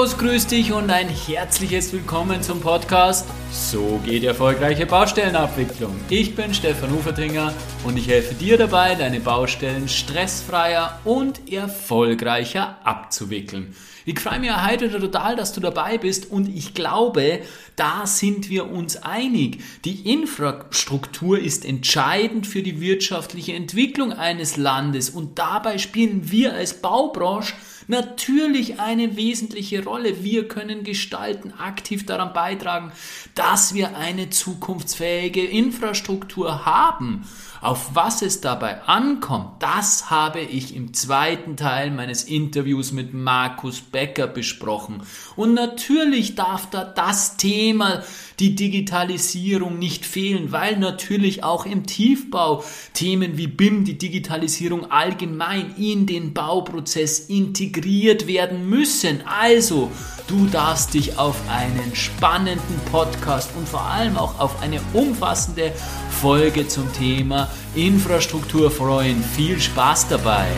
Servus, grüß dich und ein herzliches Willkommen zum Podcast So geht erfolgreiche Baustellenabwicklung. Ich bin Stefan Ufertringer und ich helfe dir dabei, deine Baustellen stressfreier und erfolgreicher abzuwickeln. Ich freue mich heute total, dass du dabei bist und ich glaube, da sind wir uns einig. Die Infrastruktur ist entscheidend für die wirtschaftliche Entwicklung eines Landes und dabei spielen wir als Baubranche natürlich eine wesentliche Rolle. Wir können gestalten, aktiv daran beitragen, dass wir eine zukunftsfähige Infrastruktur haben. Auf was es dabei ankommt, das habe ich im zweiten Teil meines Interviews mit Markus Becker besprochen. Und natürlich darf da das Thema, die Digitalisierung nicht fehlen, weil natürlich auch im Tiefbau Themen wie BIM, die Digitalisierung allgemein in den Bauprozess integriert werden müssen. Also, du darfst dich auf einen spannenden Podcast und vor allem auch auf eine umfassende Folge zum Thema Infrastruktur freuen. Viel Spaß dabei!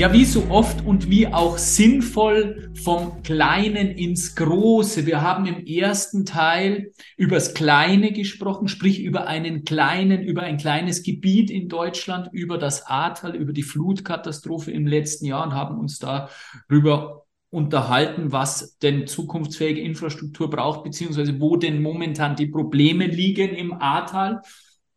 Ja, wie so oft und wie auch sinnvoll vom Kleinen ins Große. Wir haben im ersten Teil übers Kleine gesprochen, sprich über einen kleinen, über ein kleines Gebiet in Deutschland, über das Ahrtal, über die Flutkatastrophe im letzten Jahr und haben uns darüber unterhalten, was denn zukunftsfähige Infrastruktur braucht, beziehungsweise wo denn momentan die Probleme liegen im Ahrtal.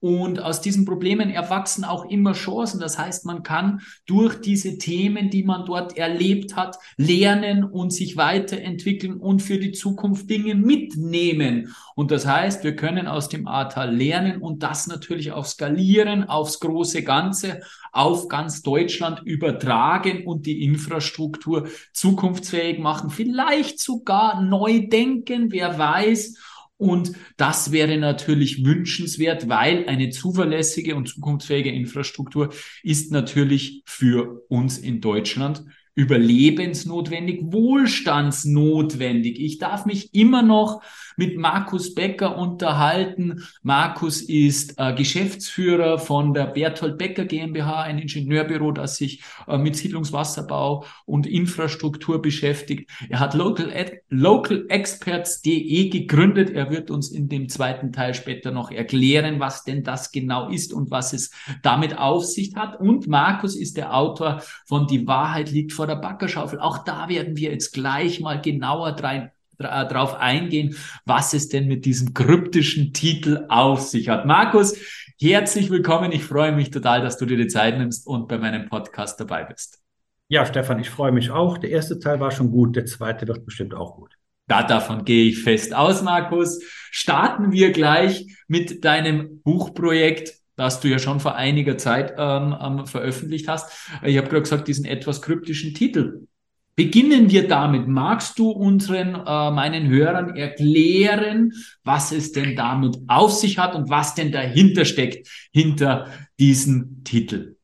Und aus diesen Problemen erwachsen auch immer Chancen. Das heißt, man kann durch diese Themen, die man dort erlebt hat, lernen und sich weiterentwickeln und für die Zukunft Dinge mitnehmen. Und das heißt, wir können aus dem Ahrtal lernen und das natürlich auch skalieren aufs große Ganze, auf ganz Deutschland übertragen und die Infrastruktur zukunftsfähig machen. Vielleicht sogar neu denken, wer weiß. Und das wäre natürlich wünschenswert, weil eine zuverlässige und zukunftsfähige Infrastruktur ist natürlich für uns in Deutschland überlebensnotwendig, wohlstandsnotwendig. Ich darf mich immer noch mit Markus Becker unterhalten. Markus ist äh, Geschäftsführer von der Berthold Becker GmbH, ein Ingenieurbüro, das sich äh, mit Siedlungswasserbau und Infrastruktur beschäftigt. Er hat Local, localexperts.de gegründet. Er wird uns in dem zweiten Teil später noch erklären, was denn das genau ist und was es damit auf sich hat. Und Markus ist der Autor von Die Wahrheit liegt vor der Backerschaufel. Auch da werden wir jetzt gleich mal genauer rein äh, drauf eingehen, was es denn mit diesem kryptischen Titel auf sich hat. Markus, herzlich willkommen. Ich freue mich total, dass du dir die Zeit nimmst und bei meinem Podcast dabei bist. Ja, Stefan, ich freue mich auch. Der erste Teil war schon gut, der zweite wird bestimmt auch gut. Da, davon gehe ich fest aus, Markus. Starten wir gleich mit deinem Buchprojekt das du ja schon vor einiger Zeit ähm, ähm, veröffentlicht hast. Ich habe gerade gesagt, diesen etwas kryptischen Titel. Beginnen wir damit. Magst du unseren, äh, meinen Hörern erklären, was es denn damit auf sich hat und was denn dahinter steckt, hinter diesem Titel?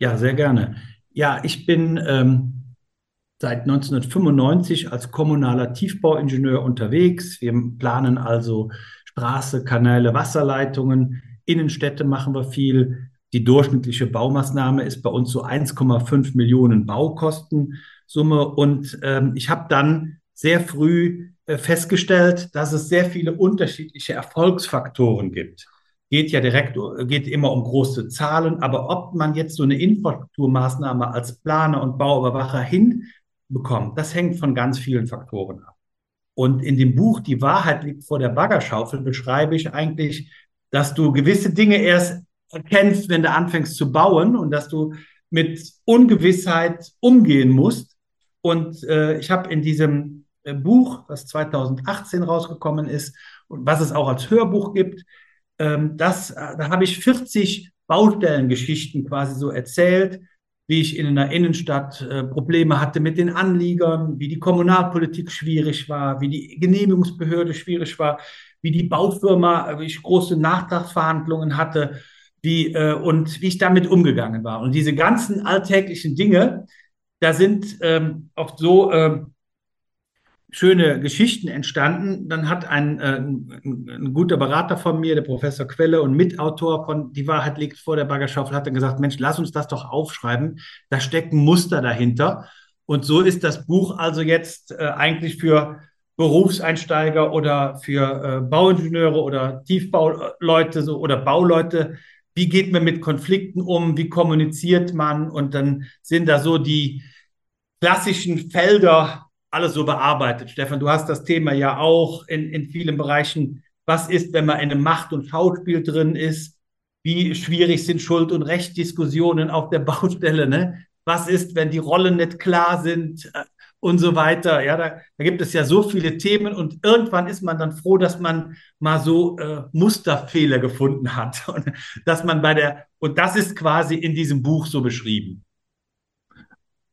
Ja, sehr gerne. Ja, ich bin ähm, seit 1995 als kommunaler Tiefbauingenieur unterwegs. Wir planen also Straße, Kanäle, Wasserleitungen. Innenstädte machen wir viel. Die durchschnittliche Baumaßnahme ist bei uns so 1,5 Millionen Baukosten. Summe. Und ähm, ich habe dann sehr früh äh, festgestellt, dass es sehr viele unterschiedliche Erfolgsfaktoren gibt. Geht ja direkt, geht immer um große Zahlen, aber ob man jetzt so eine Infrastrukturmaßnahme als Planer und Bauüberwacher hinbekommt, das hängt von ganz vielen Faktoren ab. Und in dem Buch Die Wahrheit liegt vor der Baggerschaufel beschreibe ich eigentlich, dass du gewisse Dinge erst erkennst, wenn du anfängst zu bauen und dass du mit Ungewissheit umgehen musst. Und äh, ich habe in diesem äh, Buch, was 2018 rausgekommen ist und was es auch als Hörbuch gibt, ähm, das, äh, da habe ich 40 Baustellengeschichten quasi so erzählt, wie ich in einer Innenstadt äh, Probleme hatte mit den Anliegern, wie die Kommunalpolitik schwierig war, wie die Genehmigungsbehörde schwierig war, wie die Baufirma, äh, wie ich große Nachtragsverhandlungen hatte, wie, äh, und wie ich damit umgegangen war. Und diese ganzen alltäglichen Dinge, da sind ähm, auch so ähm, schöne Geschichten entstanden. Dann hat ein, äh, ein, ein, guter Berater von mir, der Professor Quelle und Mitautor von Die Wahrheit liegt vor der Baggerschaufel, hat dann gesagt, Mensch, lass uns das doch aufschreiben. Da steckt ein Muster dahinter. Und so ist das Buch also jetzt äh, eigentlich für Berufseinsteiger oder für äh, Bauingenieure oder Tiefbauleute so, oder Bauleute. Wie geht man mit Konflikten um? Wie kommuniziert man? Und dann sind da so die klassischen Felder alles so bearbeitet. Stefan, du hast das Thema ja auch in, in vielen Bereichen. Was ist, wenn man in einem Macht- und Schauspiel drin ist? Wie schwierig sind Schuld- und Rechtsdiskussionen auf der Baustelle? Ne? Was ist, wenn die Rollen nicht klar sind äh, und so weiter? Ja, da, da, gibt es ja so viele Themen und irgendwann ist man dann froh, dass man mal so äh, Musterfehler gefunden hat und dass man bei der und das ist quasi in diesem Buch so beschrieben.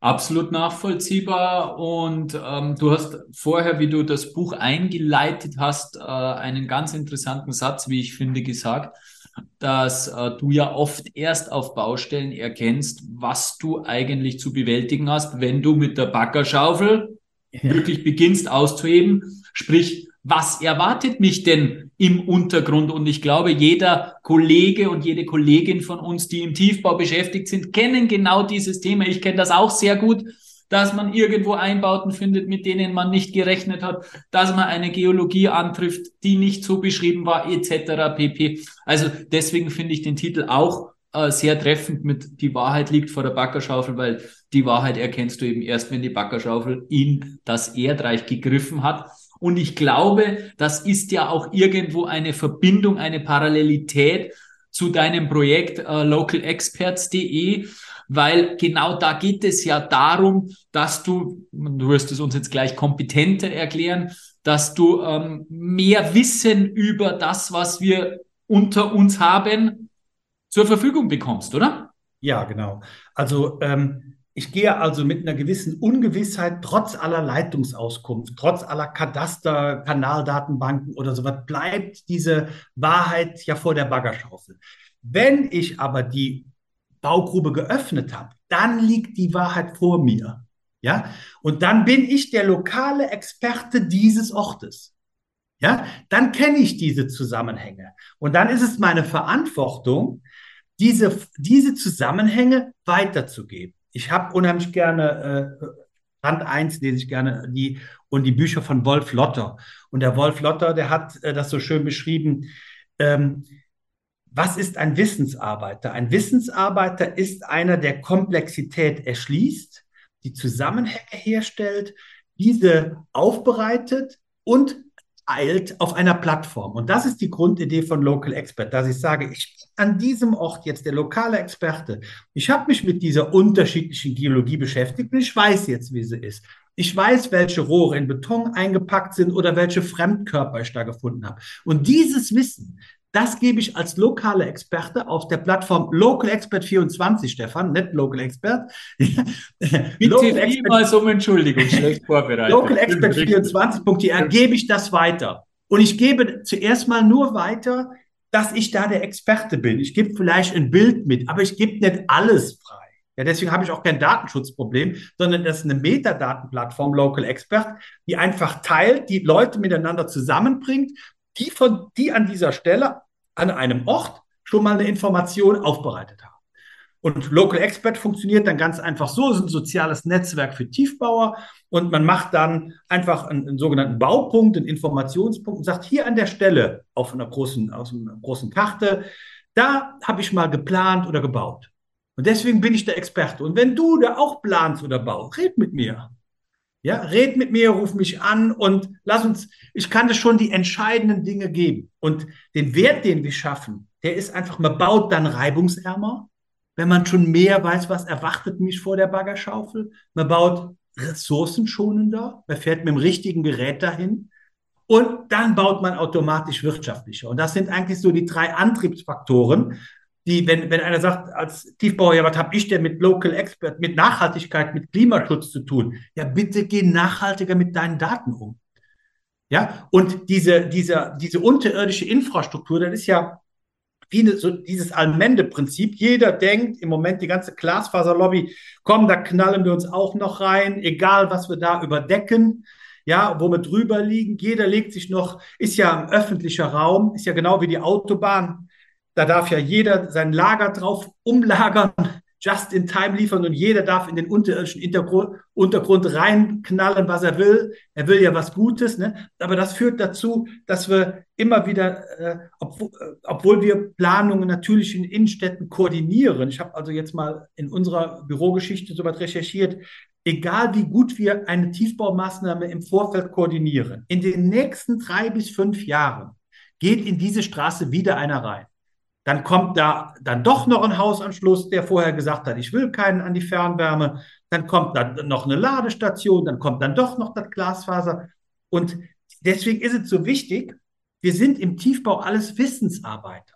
Absolut nachvollziehbar. Und ähm, du hast vorher, wie du das Buch eingeleitet hast, äh, einen ganz interessanten Satz, wie ich finde, gesagt, dass äh, du ja oft erst auf Baustellen erkennst, was du eigentlich zu bewältigen hast, wenn du mit der Backerschaufel ja. wirklich beginnst auszuheben. Sprich, was erwartet mich denn im Untergrund? Und ich glaube, jeder Kollege und jede Kollegin von uns, die im Tiefbau beschäftigt sind, kennen genau dieses Thema. Ich kenne das auch sehr gut, dass man irgendwo Einbauten findet, mit denen man nicht gerechnet hat, dass man eine Geologie antrifft, die nicht so beschrieben war, etc. pp. Also deswegen finde ich den Titel auch äh, sehr treffend mit Die Wahrheit liegt vor der Backerschaufel, weil die Wahrheit erkennst du eben erst, wenn die Backerschaufel in das Erdreich gegriffen hat. Und ich glaube, das ist ja auch irgendwo eine Verbindung, eine Parallelität zu deinem Projekt äh, localexperts.de, weil genau da geht es ja darum, dass du, du wirst es uns jetzt gleich kompetenter erklären, dass du ähm, mehr Wissen über das, was wir unter uns haben, zur Verfügung bekommst, oder? Ja, genau. Also ähm, ich gehe also mit einer gewissen Ungewissheit, trotz aller Leitungsauskunft, trotz aller Kadaster, Kanaldatenbanken oder sowas, bleibt diese Wahrheit ja vor der Baggerschaufel. Wenn ich aber die Baugrube geöffnet habe, dann liegt die Wahrheit vor mir. Ja, und dann bin ich der lokale Experte dieses Ortes. Ja, dann kenne ich diese Zusammenhänge. Und dann ist es meine Verantwortung, diese, diese Zusammenhänge weiterzugeben ich habe unheimlich gerne äh, Band 1 lese ich gerne die und die Bücher von Wolf Lotter. Und der Wolf Lotter, der hat äh, das so schön beschrieben. Ähm, was ist ein Wissensarbeiter? Ein Wissensarbeiter ist einer, der Komplexität erschließt, die Zusammenhänge herstellt, diese aufbereitet und eilt auf einer Plattform. Und das ist die Grundidee von Local Expert, dass ich sage, ich bin an diesem Ort jetzt der lokale Experte. Ich habe mich mit dieser unterschiedlichen Geologie beschäftigt und ich weiß jetzt, wie sie ist. Ich weiß, welche Rohre in Beton eingepackt sind oder welche Fremdkörper ich da gefunden habe. Und dieses Wissen, das gebe ich als lokale Experte auf der Plattform Local Expert 24, Stefan, nicht Local Expert. Bitte Local Expert, um Entschuldigung, schlecht vorbereitet. Local Expert 24.de gebe ich das weiter. Und ich gebe zuerst mal nur weiter, dass ich da der Experte bin. Ich gebe vielleicht ein Bild mit, aber ich gebe nicht alles frei. Ja, deswegen habe ich auch kein Datenschutzproblem, sondern das ist eine Metadatenplattform Local Expert, die einfach teilt, die Leute miteinander zusammenbringt, die von, die an dieser Stelle an einem Ort schon mal eine Information aufbereitet haben. Und Local Expert funktioniert dann ganz einfach so, es ist ein soziales Netzwerk für Tiefbauer und man macht dann einfach einen, einen, sogenannten Baupunkt, einen Informationspunkt und sagt, hier an der Stelle auf einer großen, aus einer großen Karte, da habe ich mal geplant oder gebaut. Und deswegen bin ich der Experte. Und wenn du da auch planst oder baust, red mit mir. Ja, red mit mir, ruf mich an und lass uns, ich kann dir schon die entscheidenden Dinge geben. Und den Wert, den wir schaffen, der ist einfach, man baut dann reibungsärmer, wenn man schon mehr weiß, was erwartet mich vor der Baggerschaufel. Man baut ressourcenschonender, man fährt mit dem richtigen Gerät dahin. Und dann baut man automatisch wirtschaftlicher. Und das sind eigentlich so die drei Antriebsfaktoren, die, wenn, wenn einer sagt, als Tiefbauer, ja, was habe ich denn mit Local Expert, mit Nachhaltigkeit, mit Klimaschutz zu tun? Ja, bitte geh nachhaltiger mit deinen Daten um. Ja, und diese, diese, diese unterirdische Infrastruktur, das ist ja wie eine, so dieses Allmende-Prinzip. Jeder denkt im Moment die ganze Glasfaserlobby, komm, da knallen wir uns auch noch rein, egal was wir da überdecken. ja, wo wir drüber liegen. Jeder legt sich noch, ist ja ein öffentlicher Raum, ist ja genau wie die Autobahn. Da darf ja jeder sein Lager drauf umlagern just in time liefern und jeder darf in den unterirdischen Untergrund, Untergrund reinknallen, was er will. Er will ja was Gutes, ne? aber das führt dazu, dass wir immer wieder, äh, obwohl, äh, obwohl wir Planungen natürlich in Innenstädten koordinieren, ich habe also jetzt mal in unserer Bürogeschichte so weit recherchiert, egal wie gut wir eine Tiefbaumaßnahme im Vorfeld koordinieren, in den nächsten drei bis fünf Jahren geht in diese Straße wieder einer rein. Dann kommt da dann doch noch ein Hausanschluss, der vorher gesagt hat, ich will keinen an die Fernwärme. Dann kommt dann noch eine Ladestation, dann kommt dann doch noch das Glasfaser. Und deswegen ist es so wichtig, wir sind im Tiefbau alles Wissensarbeiter.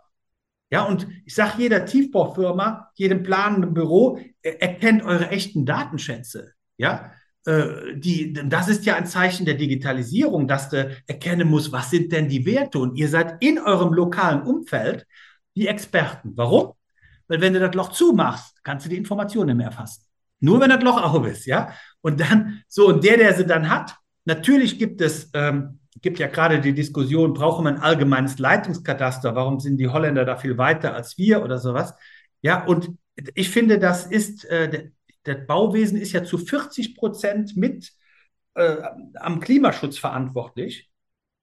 Ja, und ich sage jeder Tiefbaufirma, jedem planenden Büro, erkennt eure echten Datenschätze. Ja, äh, die, das ist ja ein Zeichen der Digitalisierung, dass du erkennen musst, was sind denn die Werte? Und ihr seid in eurem lokalen Umfeld die Experten. Warum? Weil wenn du das Loch zumachst, kannst du die Informationen nicht mehr erfassen. Nur wenn das Loch auf ist, ja. Und dann, so, und der, der sie dann hat, natürlich gibt es, ähm, gibt ja gerade die Diskussion, brauchen wir ein allgemeines Leitungskataster? Warum sind die Holländer da viel weiter als wir oder sowas? Ja, und ich finde, das ist, äh, das Bauwesen ist ja zu 40 Prozent mit äh, am Klimaschutz verantwortlich.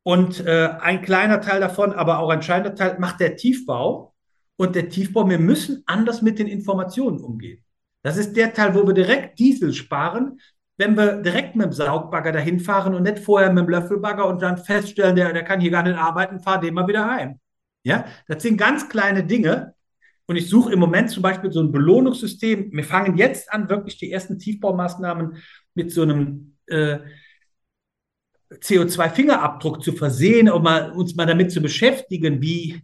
Und äh, ein kleiner Teil davon, aber auch ein entscheidender Teil, macht der Tiefbau. Und der Tiefbau, wir müssen anders mit den Informationen umgehen. Das ist der Teil, wo wir direkt Diesel sparen, wenn wir direkt mit dem Saugbagger dahin fahren und nicht vorher mit dem Löffelbagger und dann feststellen, der, der kann hier gar nicht arbeiten, fahr den mal wieder heim. Ja, das sind ganz kleine Dinge. Und ich suche im Moment zum Beispiel so ein Belohnungssystem. Wir fangen jetzt an, wirklich die ersten Tiefbaumaßnahmen mit so einem äh, CO2-Fingerabdruck zu versehen, um mal, uns mal damit zu beschäftigen, wie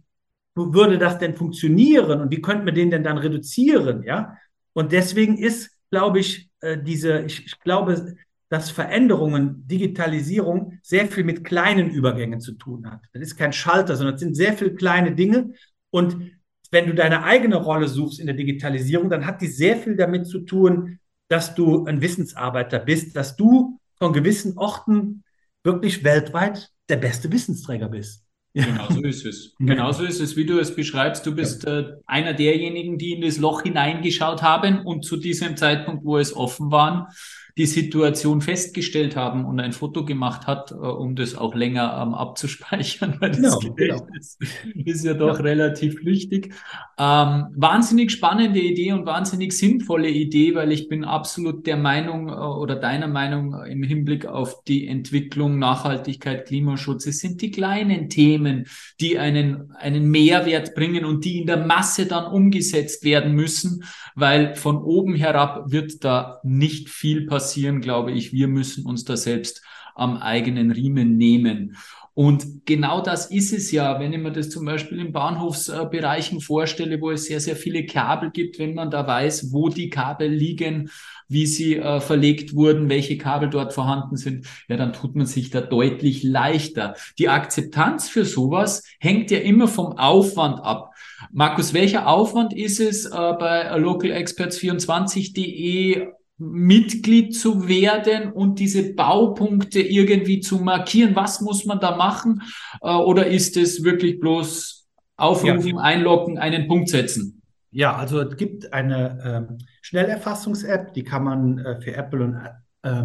würde das denn funktionieren und wie könnten wir den denn dann reduzieren, ja? Und deswegen ist, glaube ich, äh, diese, ich, ich glaube, dass Veränderungen, Digitalisierung sehr viel mit kleinen Übergängen zu tun hat. Das ist kein Schalter, sondern es sind sehr viele kleine Dinge. Und wenn du deine eigene Rolle suchst in der Digitalisierung, dann hat die sehr viel damit zu tun, dass du ein Wissensarbeiter bist, dass du von gewissen Orten wirklich weltweit der beste Wissensträger bist. Ja. Genau so ist es. Genau so ist es, wie du es beschreibst. Du bist ja. äh, einer derjenigen, die in das Loch hineingeschaut haben und zu diesem Zeitpunkt, wo es offen war, die Situation festgestellt haben und ein Foto gemacht hat, äh, um das auch länger ähm, abzuspeichern, weil das genau, Gedächtnis genau. ist ja doch ja. relativ flüchtig. Ähm, wahnsinnig spannende Idee und wahnsinnig sinnvolle Idee, weil ich bin absolut der Meinung äh, oder deiner Meinung im Hinblick auf die Entwicklung, Nachhaltigkeit, Klimaschutz. Es sind die kleinen Themen, die einen, einen Mehrwert bringen und die in der Masse dann umgesetzt werden müssen, weil von oben herab wird da nicht viel passieren passieren, glaube ich. Wir müssen uns da selbst am eigenen Riemen nehmen. Und genau das ist es ja, wenn ich mir das zum Beispiel in Bahnhofsbereichen vorstelle, wo es sehr, sehr viele Kabel gibt, wenn man da weiß, wo die Kabel liegen, wie sie äh, verlegt wurden, welche Kabel dort vorhanden sind, ja, dann tut man sich da deutlich leichter. Die Akzeptanz für sowas hängt ja immer vom Aufwand ab. Markus, welcher Aufwand ist es äh, bei localexperts24.de Mitglied zu werden und diese Baupunkte irgendwie zu markieren? Was muss man da machen? Äh, oder ist es wirklich bloß aufrufen, ja. einloggen, einen Punkt setzen? Ja, also es gibt eine äh, Schnellerfassungs-App, die kann man äh, für Apple und äh,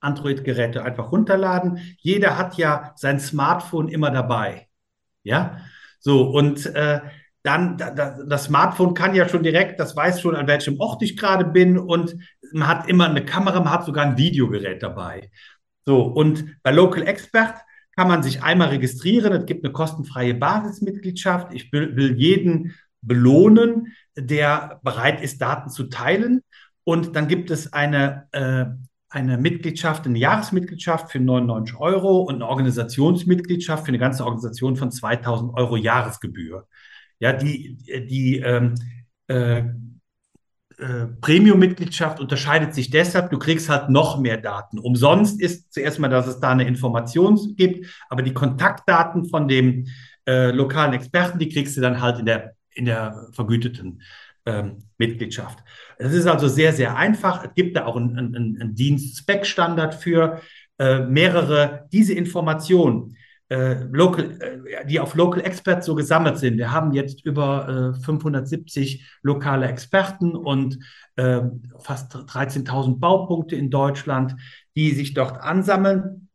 Android-Geräte einfach runterladen. Jeder hat ja sein Smartphone immer dabei. Ja, so und äh, dann das Smartphone kann ja schon direkt, das weiß schon, an welchem Ort ich gerade bin und man hat immer eine Kamera, man hat sogar ein Videogerät dabei. So, und bei Local Expert kann man sich einmal registrieren. Es gibt eine kostenfreie Basismitgliedschaft. Ich will, will jeden belohnen, der bereit ist, Daten zu teilen. Und dann gibt es eine, äh, eine Mitgliedschaft, eine Jahresmitgliedschaft für 99 Euro und eine Organisationsmitgliedschaft für eine ganze Organisation von 2000 Euro Jahresgebühr. Ja, die, die ähm, äh, äh, Premium-Mitgliedschaft unterscheidet sich deshalb, du kriegst halt noch mehr Daten. Umsonst ist zuerst mal, dass es da eine Information gibt, aber die Kontaktdaten von dem äh, lokalen Experten, die kriegst du dann halt in der, in der vergüteten ähm, Mitgliedschaft. Es ist also sehr, sehr einfach. Es gibt da auch einen, einen, einen Dienst-Spec-Standard für. äh, mehrere, diese Informationen, äh, local, äh, die auf Local Experts so gesammelt sind. Wir haben jetzt über äh, 570 lokale Experten und äh, fast 13.000 Baupunkte in Deutschland, die sich dort ansammeln.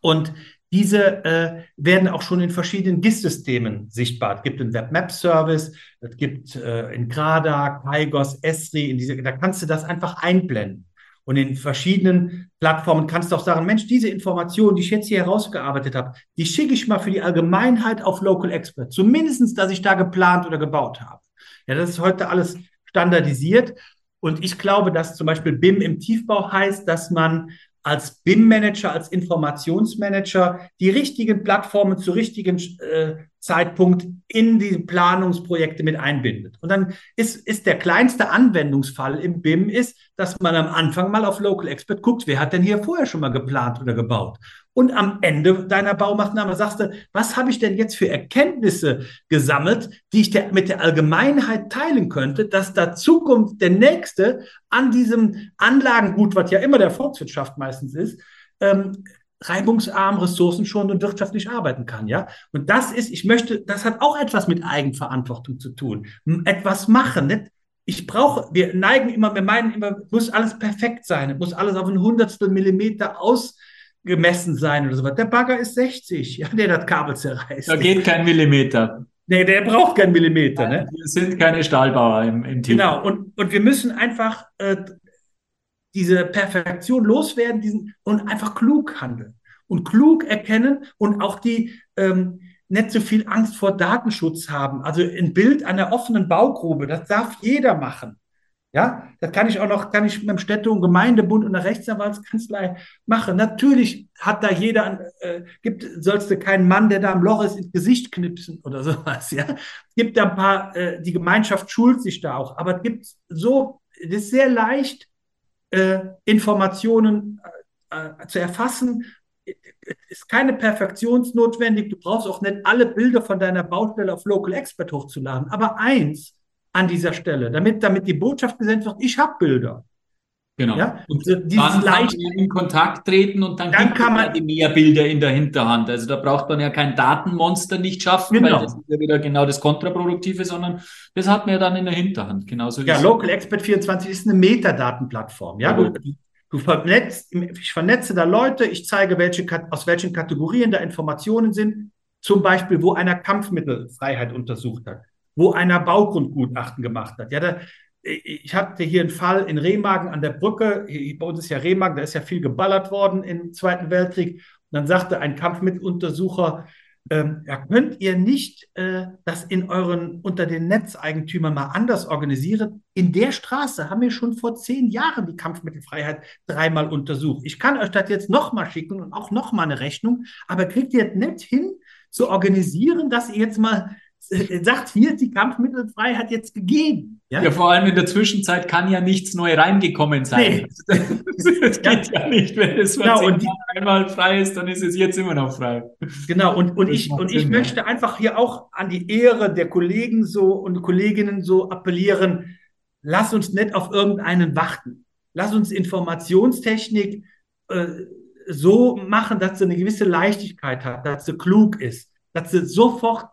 Und diese äh, werden auch schon in verschiedenen GIS-Systemen sichtbar. Es gibt einen Web-Map-Service, es gibt äh, in Grada, Kaigos, Esri, in diese, da kannst du das einfach einblenden. Und in verschiedenen Plattformen kannst du auch sagen, Mensch, diese Informationen, die ich jetzt hier herausgearbeitet habe, die schicke ich mal für die Allgemeinheit auf Local Expert. Zumindestens, dass ich da geplant oder gebaut habe. Ja, das ist heute alles standardisiert. Und ich glaube, dass zum Beispiel BIM im Tiefbau heißt, dass man als BIM-Manager, als Informationsmanager die richtigen Plattformen zu richtigen äh, Zeitpunkt in die Planungsprojekte mit einbindet. Und dann ist, ist der kleinste Anwendungsfall im BIM ist, dass man am Anfang mal auf Local Expert guckt, wer hat denn hier vorher schon mal geplant oder gebaut? Und am Ende deiner Baumaßnahme sagst du, was habe ich denn jetzt für Erkenntnisse gesammelt, die ich der, mit der Allgemeinheit teilen könnte, dass da Zukunft der Nächste an diesem Anlagengut, was ja immer der Volkswirtschaft meistens ist, ähm, reibungsarm, ressourcenschonend und wirtschaftlich arbeiten kann, ja. Und das ist, ich möchte, das hat auch etwas mit Eigenverantwortung zu tun. Etwas machen, nicht? Ich brauche, wir neigen immer, wir meinen immer, muss alles perfekt sein, muss alles auf ein Hundertstel Millimeter ausgemessen sein oder so was. Der Bagger ist 60, ja, der das Kabel zerreißt. Da geht kein Millimeter. Nee, der braucht keinen Millimeter, ne? Wir sind keine Stahlbauer im, im Team. Genau, und, und wir müssen einfach äh, diese Perfektion loswerden diesen, und einfach klug handeln und klug erkennen und auch die ähm, nicht so viel Angst vor Datenschutz haben. Also ein Bild einer offenen Baugrube, das darf jeder machen. Ja, das kann ich auch noch, kann ich mit dem Städte- und Gemeindebund und der Rechtsanwaltskanzlei machen. Natürlich hat da jeder, äh, gibt, sollst du keinen Mann, der da am Loch ist, ins Gesicht knipsen oder sowas, ja. Gibt da ein paar, äh, die Gemeinschaft schult sich da auch, aber es gibt so, es ist sehr leicht, äh, Informationen äh, äh, zu erfassen. Ist keine Perfektionsnotwendig. Du brauchst auch nicht alle Bilder von deiner Baustelle auf Local Expert hochzuladen. Aber eins an dieser Stelle, damit, damit die Botschaft gesendet wird, ich habe Bilder. Genau. Ja? Und so dann leicht in Kontakt treten und dann, dann kann man die mehr Bilder in der Hinterhand. Also da braucht man ja kein Datenmonster nicht schaffen, genau. weil das ist ja wieder genau das Kontraproduktive, sondern das hat man ja dann in der Hinterhand. Genauso ja, Local Expert 24 ist eine Metadatenplattform. Ja, ja du, du vernetzt, ich vernetze da Leute, ich zeige, welche, aus welchen Kategorien da Informationen sind. Zum Beispiel, wo einer Kampfmittelfreiheit untersucht hat, wo einer Baugrundgutachten gemacht hat. Ja, da, ich hatte hier einen Fall in Remagen an der Brücke. Bei uns ist ja Remagen, da ist ja viel geballert worden im Zweiten Weltkrieg. Und dann sagte ein Kampfmitteluntersucher, ähm, ja, könnt ihr nicht äh, das in euren unter den Netzeigentümern mal anders organisieren? In der Straße haben wir schon vor zehn Jahren die Kampfmittelfreiheit dreimal untersucht. Ich kann euch das jetzt nochmal schicken und auch nochmal eine Rechnung, aber kriegt ihr es nicht hin zu organisieren, dass ihr jetzt mal sagt, hier die Kampfmittelfreiheit jetzt gegeben. Ja? ja, vor allem in der Zwischenzeit kann ja nichts neu reingekommen sein. Nee. Das, geht ja. ja. nicht, wenn es genau, und die, einmal frei ist, dann ist es jetzt immer noch frei. Genau, und, und ich, und ich möchte einfach hier auch an die Ehre der Kollegen so und Kolleginnen so appellieren, lass uns nicht auf irgendeinen warten. Lass uns Informationstechnik äh, so machen, dass sie eine gewisse Leichtigkeit hat, dass sie klug ist, dass sie sofort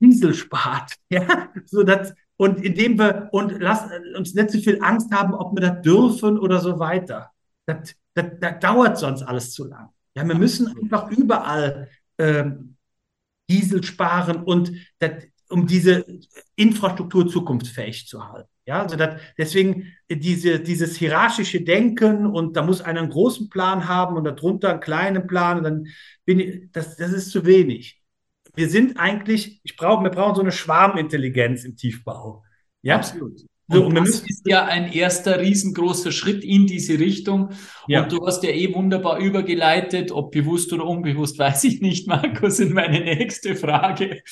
Diesel spart. Ja, so dass, und indem wir, und lass uns nicht so viel Angst haben, ob wir das dürfen oder so weiter. Das, das, das dauert sonst alles zu lang. Ja, wir müssen einfach überall ähm, Diesel sparen und das, um diese Infrastruktur zukunftsfähig zu halten. Ja, also das, deswegen diese, dieses hierarchische Denken und da muss einer einen großen Plan haben und darunter einen kleinen Plan dann bin ich, das, das ist zu wenig wir sind eigentlich, ich brauche, wir brauchen so eine Schwarmintelligenz im Tiefbau. Ja, absolut. So, und, das ist ja ein erster riesengroßer Schritt in diese Richtung. Ja. Und du hast ja eh wunderbar übergeleitet, ob bewusst oder unbewusst, weiß ich nicht, Markus, in meine nächste Frage.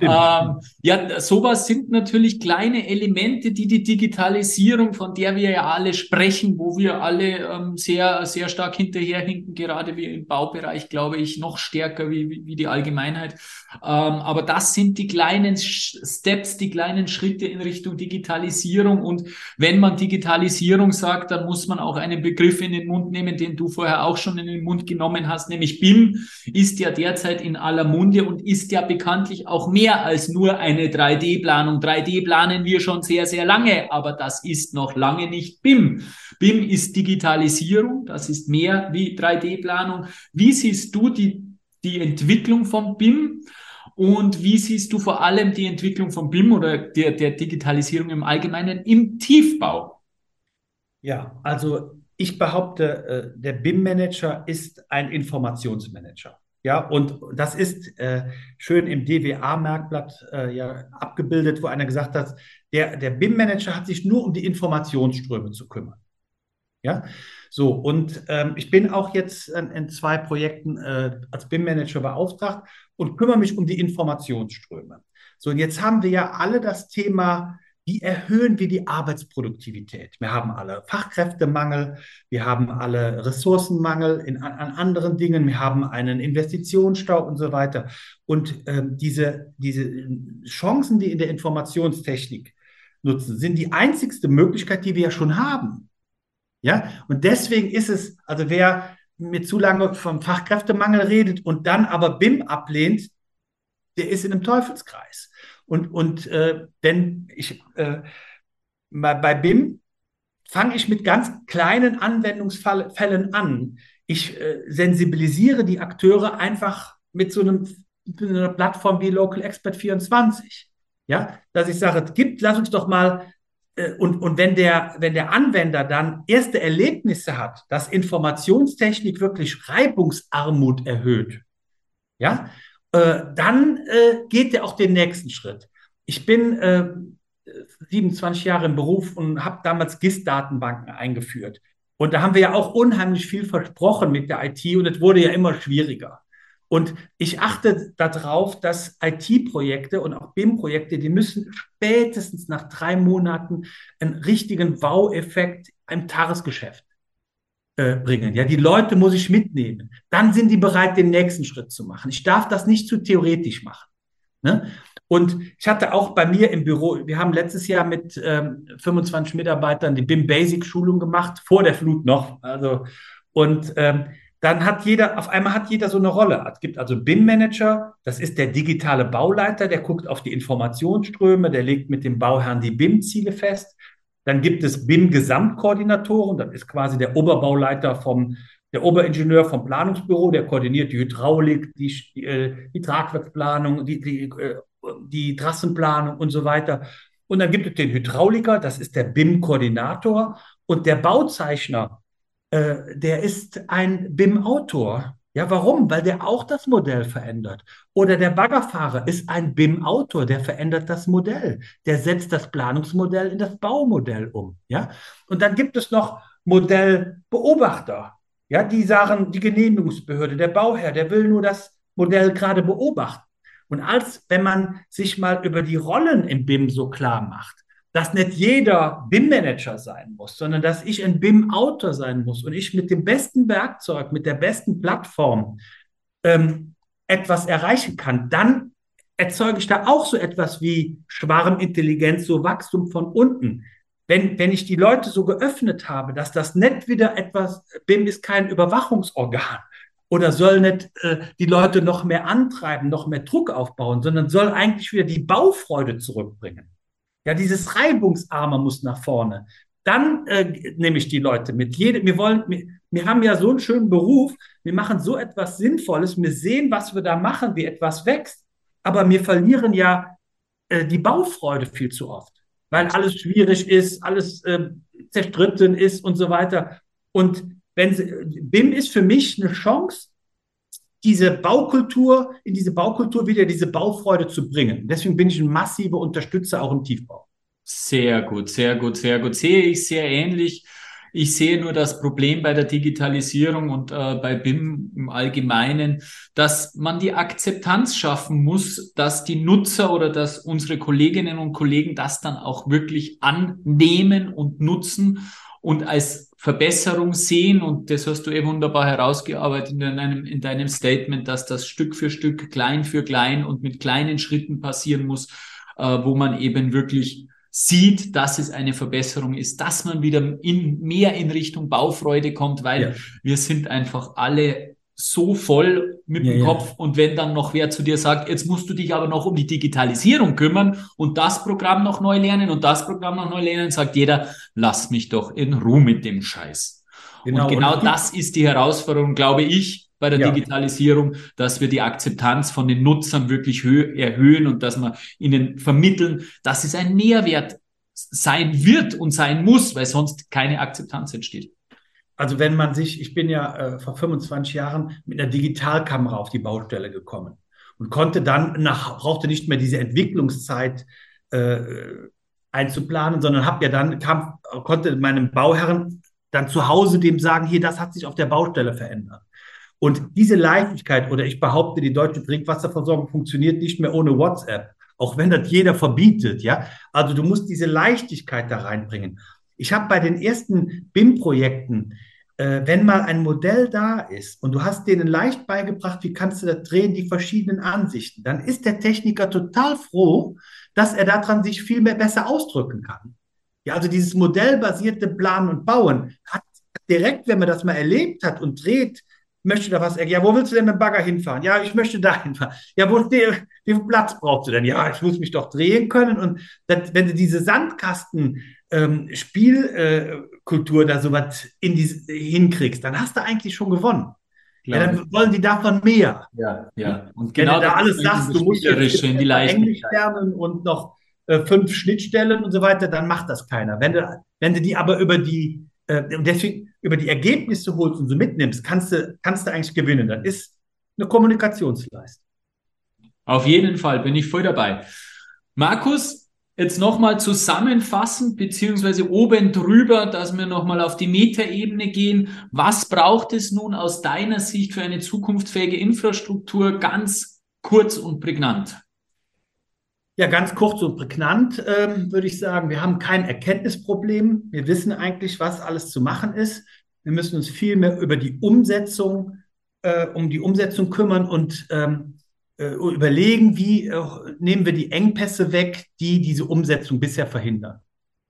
Ähm, ja, sowas sind natürlich kleine Elemente, die die Digitalisierung, von der wir ja alle sprechen, wo wir alle ähm, sehr, sehr stark hinterherhinken, gerade wie im Baubereich, glaube ich, noch stärker wie, wie, wie die Allgemeinheit. Ähm, aber das sind die kleinen Steps, die kleinen Schritte in Richtung Digitalisierung Digitalisierung. Und wenn man Digitalisierung sagt, dann muss man auch einen Begriff in den Mund nehmen, den du vorher auch schon in den Mund genommen hast, nämlich BIM ist ja derzeit in aller Munde und ist ja bekanntlich auch mehr als nur eine 3D-Planung. 3D planen wir schon sehr, sehr lange, aber das ist noch lange nicht BIM. BIM ist Digitalisierung, das ist mehr wie 3D-Planung. Wie siehst du die, die Entwicklung von BIM? Und wie siehst du vor allem die Entwicklung von BIM oder der, der Digitalisierung im Allgemeinen im Tiefbau? Ja, also ich behaupte, äh, der BIM-Manager ist ein Informationsmanager. Ja, und das ist äh, schön im DWA-Merkblatt äh, ja, abgebildet, wo einer gesagt hat, der, der BIM-Manager hat sich nur um die Informationsströme zu kümmern. Ja, so, und ähm, ich bin auch jetzt in, in zwei Projekten äh, als BIM-Manager beauftragt und kümmere mich um die Informationsströme. So, und jetzt haben wir ja alle das Thema, wie erhöhen wir die Arbeitsproduktivität? Wir haben alle Fachkräftemangel, wir haben alle Ressourcenmangel in, an, an anderen Dingen, wir haben einen Investitionsstau und so weiter. Und ähm, diese, diese Chancen, die in der Informationstechnik nutzen, sind die einzigste Möglichkeit, die wir ja schon haben. Ja, und deswegen ist es, also wer mir zu lange vom Fachkräftemangel redet und dann aber BIM ablehnt, der ist in einem Teufelskreis. Und, und äh, denn ich äh, bei BIM fange ich mit ganz kleinen Anwendungsfällen an. Ich äh, sensibilisiere die Akteure einfach mit so einem mit einer Plattform wie Local Expert 24. Ja, dass ich sage, gibt, lass uns doch mal und, und wenn, der, wenn der Anwender dann erste Erlebnisse hat, dass Informationstechnik wirklich Reibungsarmut erhöht, ja, äh, dann äh, geht er auch den nächsten Schritt. Ich bin äh, 27 Jahre im Beruf und habe damals GIS-Datenbanken eingeführt. Und da haben wir ja auch unheimlich viel versprochen mit der IT und es wurde ja immer schwieriger. Und ich achte darauf, dass IT-Projekte und auch BIM-Projekte, die müssen spätestens nach drei Monaten einen richtigen Wow-Effekt im Tagesgeschäft äh, bringen. Ja, die Leute muss ich mitnehmen. Dann sind die bereit, den nächsten Schritt zu machen. Ich darf das nicht zu theoretisch machen. Ne? Und ich hatte auch bei mir im Büro, wir haben letztes Jahr mit ähm, 25 Mitarbeitern die BIM Basic Schulung gemacht, vor der Flut noch. Also, und ähm, dann hat jeder, auf einmal hat jeder so eine Rolle. Es gibt also BIM-Manager, das ist der digitale Bauleiter, der guckt auf die Informationsströme, der legt mit dem Bauherrn die BIM-Ziele fest. Dann gibt es BIM-Gesamtkoordinatoren, das ist quasi der Oberbauleiter vom, der Oberingenieur vom Planungsbüro, der koordiniert die Hydraulik, die, die, äh, die Tragwerksplanung, die, die, äh, die Trassenplanung und so weiter. Und dann gibt es den Hydrauliker, das ist der BIM-Koordinator und der Bauzeichner, äh, der ist ein BIM-Autor. Ja, warum? Weil der auch das Modell verändert. Oder der Baggerfahrer ist ein BIM-Autor, der verändert das Modell. Der setzt das Planungsmodell in das Baumodell um. Ja, und dann gibt es noch Modellbeobachter. Ja, die sagen, die Genehmigungsbehörde, der Bauherr, der will nur das Modell gerade beobachten. Und als wenn man sich mal über die Rollen im BIM so klar macht, dass nicht jeder BIM-Manager sein muss, sondern dass ich ein BIM-Autor sein muss und ich mit dem besten Werkzeug, mit der besten Plattform ähm, etwas erreichen kann, dann erzeuge ich da auch so etwas wie Schwarmintelligenz, so Wachstum von unten. Wenn, wenn ich die Leute so geöffnet habe, dass das nicht wieder etwas, BIM ist kein Überwachungsorgan oder soll nicht äh, die Leute noch mehr antreiben, noch mehr Druck aufbauen, sondern soll eigentlich wieder die Baufreude zurückbringen. Ja, dieses Reibungsarme muss nach vorne. Dann äh, nehme ich die Leute mit. Jede, wir wollen, wir, wir haben ja so einen schönen Beruf. Wir machen so etwas Sinnvolles. Wir sehen, was wir da machen, wie etwas wächst. Aber wir verlieren ja äh, die Baufreude viel zu oft, weil alles schwierig ist, alles äh, zerstritten ist und so weiter. Und wenn sie, BIM ist für mich eine Chance, diese Baukultur, in diese Baukultur wieder diese Baufreude zu bringen. Deswegen bin ich ein massiver Unterstützer auch im Tiefbau. Sehr gut, sehr gut, sehr gut. Sehe ich sehr ähnlich. Ich sehe nur das Problem bei der Digitalisierung und äh, bei BIM im Allgemeinen, dass man die Akzeptanz schaffen muss, dass die Nutzer oder dass unsere Kolleginnen und Kollegen das dann auch wirklich annehmen und nutzen und als Verbesserung sehen. Und das hast du eh wunderbar herausgearbeitet in deinem, in deinem Statement, dass das Stück für Stück, klein für klein und mit kleinen Schritten passieren muss, äh, wo man eben wirklich sieht, dass es eine Verbesserung ist, dass man wieder in, mehr in Richtung Baufreude kommt, weil ja. wir sind einfach alle so voll mit ja, dem Kopf. Ja. Und wenn dann noch wer zu dir sagt, jetzt musst du dich aber noch um die Digitalisierung kümmern und das Programm noch neu lernen und das Programm noch neu lernen, sagt jeder, lass mich doch in Ruhe mit dem Scheiß. Genau. Und genau und das ist die Herausforderung, glaube ich, bei der ja. Digitalisierung, dass wir die Akzeptanz von den Nutzern wirklich erhöhen und dass wir ihnen vermitteln, dass es ein Mehrwert sein wird und sein muss, weil sonst keine Akzeptanz entsteht. Also wenn man sich, ich bin ja äh, vor 25 Jahren mit einer Digitalkamera auf die Baustelle gekommen und konnte dann nach, brauchte nicht mehr diese Entwicklungszeit äh, einzuplanen, sondern habe ja dann, kam, konnte meinem Bauherren dann zu Hause dem sagen, hier, das hat sich auf der Baustelle verändert. Und diese Leichtigkeit, oder ich behaupte, die deutsche Trinkwasserversorgung funktioniert nicht mehr ohne WhatsApp, auch wenn das jeder verbietet, ja. Also du musst diese Leichtigkeit da reinbringen. Ich habe bei den ersten BIM-Projekten, äh, wenn mal ein Modell da ist und du hast denen leicht beigebracht, wie kannst du das drehen, die verschiedenen Ansichten, dann ist der Techniker total froh, dass er daran sich viel mehr besser ausdrücken kann. Ja, also dieses modellbasierte Planen und Bauen hat direkt, wenn man das mal erlebt hat und dreht, möchte da was, ja, wo willst du denn mit dem Bagger hinfahren? Ja, ich möchte da hinfahren. Ja, wo, wie viel Platz brauchst du denn? Ja, ich muss mich doch drehen können. Und das, wenn du diese Sandkasten ähm, Spielkultur äh, da so was in die, hinkriegst, dann hast du eigentlich schon gewonnen. Ja, dann wollen die davon mehr. Ja, ja. Und genau Wenn du da alles sagst, du musst jetzt in die Englisch lernen und noch äh, fünf Schnittstellen und so weiter, dann macht das keiner. Wenn du, wenn du die aber über die äh, deswegen über die Ergebnisse holst und so mitnimmst, kannst du, kannst du eigentlich gewinnen. Das ist eine Kommunikationsleistung. Auf jeden Fall bin ich voll dabei. Markus, jetzt nochmal zusammenfassend, beziehungsweise oben drüber, dass wir nochmal auf die Metaebene gehen. Was braucht es nun aus deiner Sicht für eine zukunftsfähige Infrastruktur ganz kurz und prägnant? Ja, ganz kurz und prägnant ähm, würde ich sagen, wir haben kein Erkenntnisproblem. Wir wissen eigentlich, was alles zu machen ist. Wir müssen uns viel mehr über die Umsetzung, äh, um die Umsetzung kümmern und ähm, äh, überlegen, wie äh, nehmen wir die Engpässe weg, die diese Umsetzung bisher verhindern.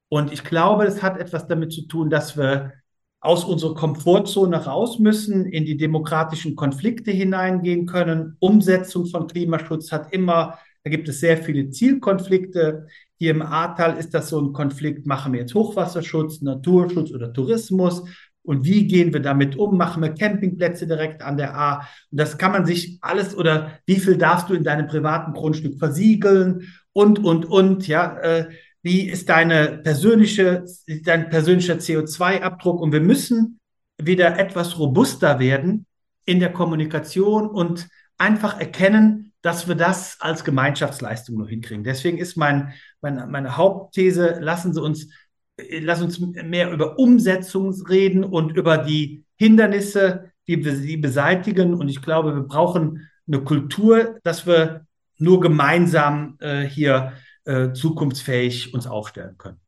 Und ich glaube, das hat etwas damit zu tun, dass wir aus unserer Komfortzone raus müssen, in die demokratischen Konflikte hineingehen können. Umsetzung von Klimaschutz hat immer da gibt es sehr viele Zielkonflikte. Hier im Ahrtal ist das so ein Konflikt, machen wir jetzt Hochwasserschutz, Naturschutz oder Tourismus? Und wie gehen wir damit um? Machen wir Campingplätze direkt an der A? Und das kann man sich alles oder wie viel darfst du in deinem privaten Grundstück versiegeln? Und, und, und, ja. Äh, wie ist deine persönliche, dein persönlicher CO2-Abdruck? Und wir müssen wieder etwas robuster werden in der Kommunikation und einfach erkennen, dass wir das als Gemeinschaftsleistung nur hinkriegen. Deswegen ist mein, meine, meine Hauptthese, lassen Sie uns, lass uns mehr über Umsetzung reden und über die Hindernisse, die wir sie beseitigen. Und ich glaube, wir brauchen eine Kultur, dass wir nur gemeinsam äh, hier äh, zukunftsfähig uns aufstellen können.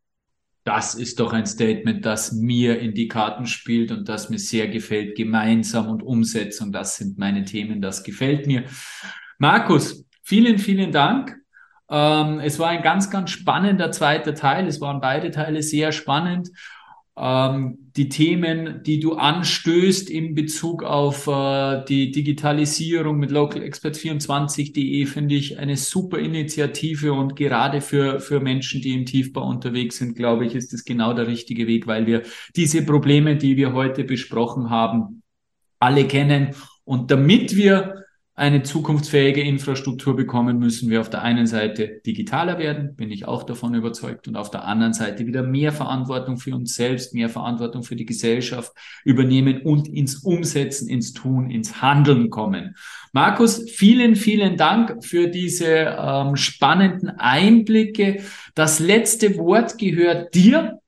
Das ist doch ein Statement, das mir in die Karten spielt und das mir sehr gefällt. Gemeinsam und Umsetzung, das sind meine Themen, das gefällt mir. Markus, vielen, vielen Dank. Ähm, es war ein ganz, ganz spannender zweiter Teil. Es waren beide Teile sehr spannend. Ähm, die Themen, die du anstößt in Bezug auf äh, die Digitalisierung mit localexpert24.de, finde ich eine super Initiative und gerade für, für Menschen, die im Tiefbau unterwegs sind, glaube ich, ist es genau der richtige Weg, weil wir diese Probleme, die wir heute besprochen haben, alle kennen. Und damit wir eine zukunftsfähige Infrastruktur bekommen, müssen wir auf der einen Seite digitaler werden, bin ich auch davon überzeugt, und auf der anderen Seite wieder mehr Verantwortung für uns selbst, mehr Verantwortung für die Gesellschaft übernehmen und ins Umsetzen, ins Tun, ins Handeln kommen. Markus, vielen, vielen Dank für diese ähm, spannenden Einblicke. Das letzte Wort gehört dir.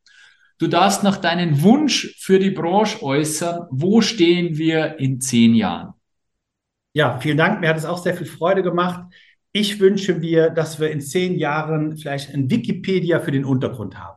Du darfst noch deinen Wunsch für die Branche äußern. Wo stehen wir in zehn Jahren? Ja, vielen Dank. Mir hat es auch sehr viel Freude gemacht. Ich wünsche mir, dass wir in zehn Jahren vielleicht ein Wikipedia für den Untergrund haben.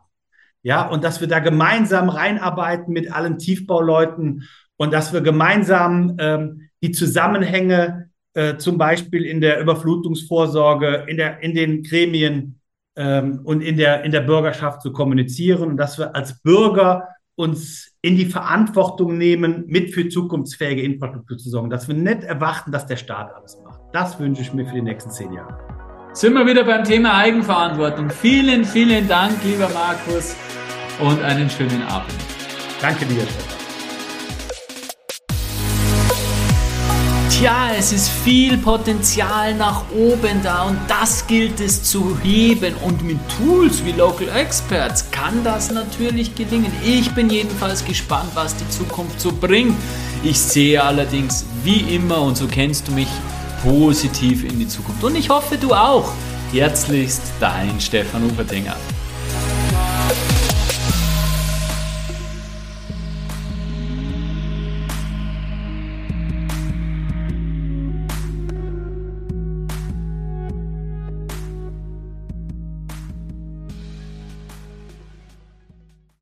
Ja, und dass wir da gemeinsam reinarbeiten mit allen Tiefbauleuten und dass wir gemeinsam ähm, die Zusammenhänge äh, zum Beispiel in der Überflutungsvorsorge, in, der, in den Gremien ähm, und in der, in der Bürgerschaft zu kommunizieren und dass wir als Bürger uns in die Verantwortung nehmen, mit für zukunftsfähige Infrastruktur zu sorgen, dass wir nicht erwarten, dass der Staat alles macht. Das wünsche ich mir für die nächsten zehn Jahre. Sind wir wieder beim Thema Eigenverantwortung. Vielen, vielen Dank, lieber Markus, und einen schönen Abend. Danke dir, Stefan. Tja, es ist viel Potenzial nach oben da und das gilt es zu heben. Und mit Tools wie Local Experts kann das natürlich gelingen. Ich bin jedenfalls gespannt, was die Zukunft so bringt. Ich sehe allerdings wie immer, und so kennst du mich, positiv in die Zukunft. Und ich hoffe, du auch. Herzlichst dein Stefan Ufertinger.